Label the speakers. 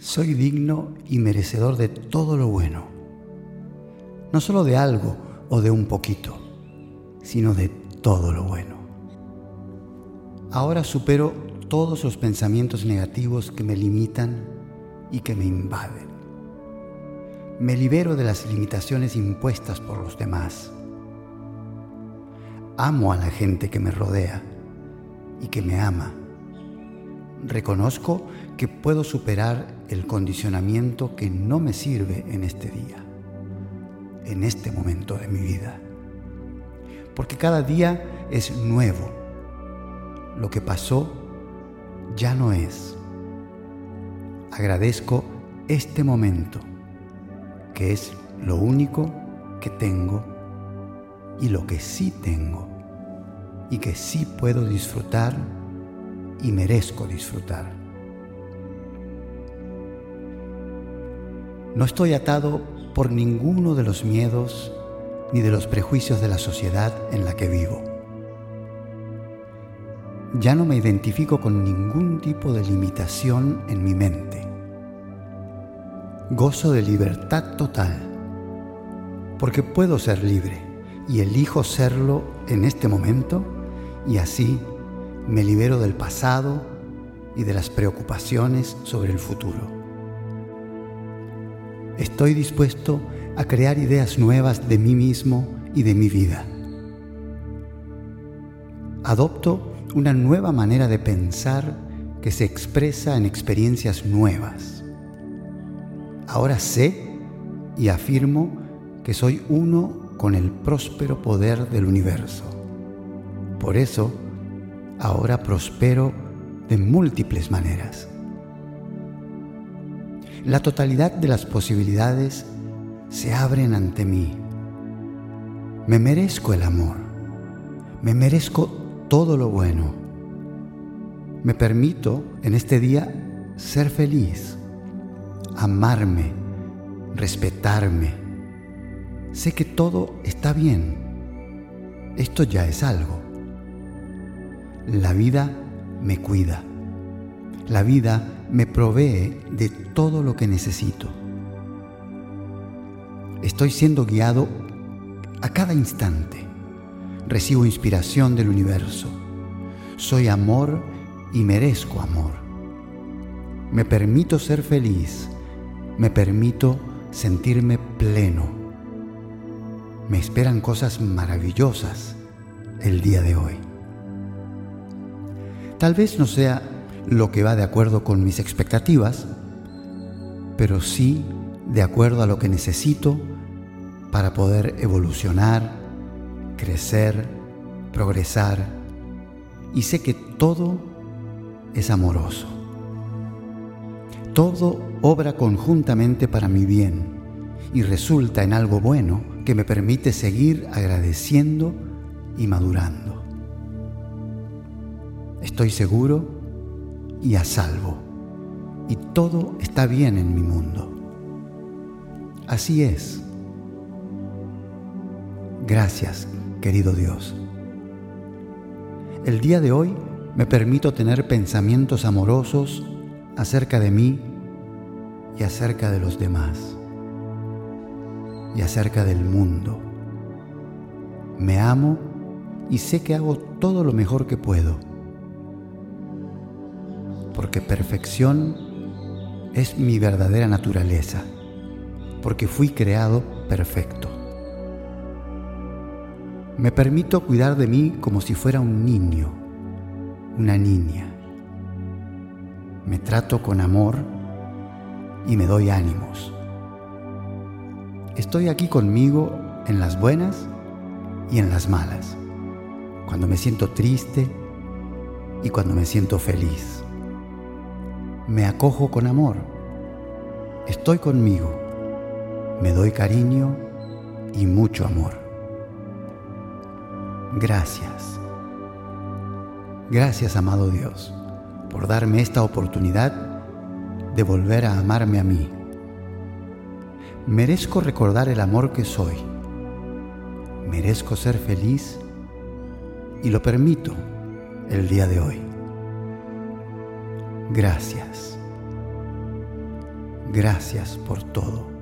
Speaker 1: Soy digno y merecedor de todo lo bueno, no solo de algo o de un poquito, sino de todo lo bueno. Ahora supero todos los pensamientos negativos que me limitan y que me invaden. Me libero de las limitaciones impuestas por los demás. Amo a la gente que me rodea y que me ama. Reconozco que puedo superar el condicionamiento que no me sirve en este día, en este momento de mi vida. Porque cada día es nuevo. Lo que pasó ya no es. Agradezco este momento, que es lo único que tengo y lo que sí tengo y que sí puedo disfrutar y merezco disfrutar. No estoy atado por ninguno de los miedos ni de los prejuicios de la sociedad en la que vivo. Ya no me identifico con ningún tipo de limitación en mi mente. Gozo de libertad total, porque puedo ser libre y elijo serlo en este momento y así me libero del pasado y de las preocupaciones sobre el futuro. Estoy dispuesto a crear ideas nuevas de mí mismo y de mi vida. Adopto una nueva manera de pensar que se expresa en experiencias nuevas. Ahora sé y afirmo que soy uno con el próspero poder del universo. Por eso, ahora prospero de múltiples maneras. La totalidad de las posibilidades se abren ante mí. Me merezco el amor. Me merezco todo lo bueno. Me permito en este día ser feliz, amarme, respetarme. Sé que todo está bien. Esto ya es algo. La vida me cuida. La vida me provee de todo lo que necesito. Estoy siendo guiado a cada instante. Recibo inspiración del universo. Soy amor y merezco amor. Me permito ser feliz. Me permito sentirme pleno. Me esperan cosas maravillosas el día de hoy. Tal vez no sea lo que va de acuerdo con mis expectativas, pero sí de acuerdo a lo que necesito para poder evolucionar, crecer, progresar. Y sé que todo es amoroso. Todo obra conjuntamente para mi bien y resulta en algo bueno que me permite seguir agradeciendo y madurando. Estoy seguro y a salvo, y todo está bien en mi mundo. Así es. Gracias, querido Dios. El día de hoy me permito tener pensamientos amorosos acerca de mí y acerca de los demás y acerca del mundo. Me amo y sé que hago todo lo mejor que puedo porque perfección es mi verdadera naturaleza, porque fui creado perfecto. Me permito cuidar de mí como si fuera un niño, una niña. Me trato con amor y me doy ánimos. Estoy aquí conmigo en las buenas y en las malas, cuando me siento triste y cuando me siento feliz me acojo con amor, estoy conmigo, me doy cariño y mucho amor. Gracias. Gracias, amado Dios, por darme esta oportunidad de volver a amarme a mí. Merezco recordar el amor que soy. Merezco ser feliz y lo permito el día de hoy. Gracias. Gracias por todo.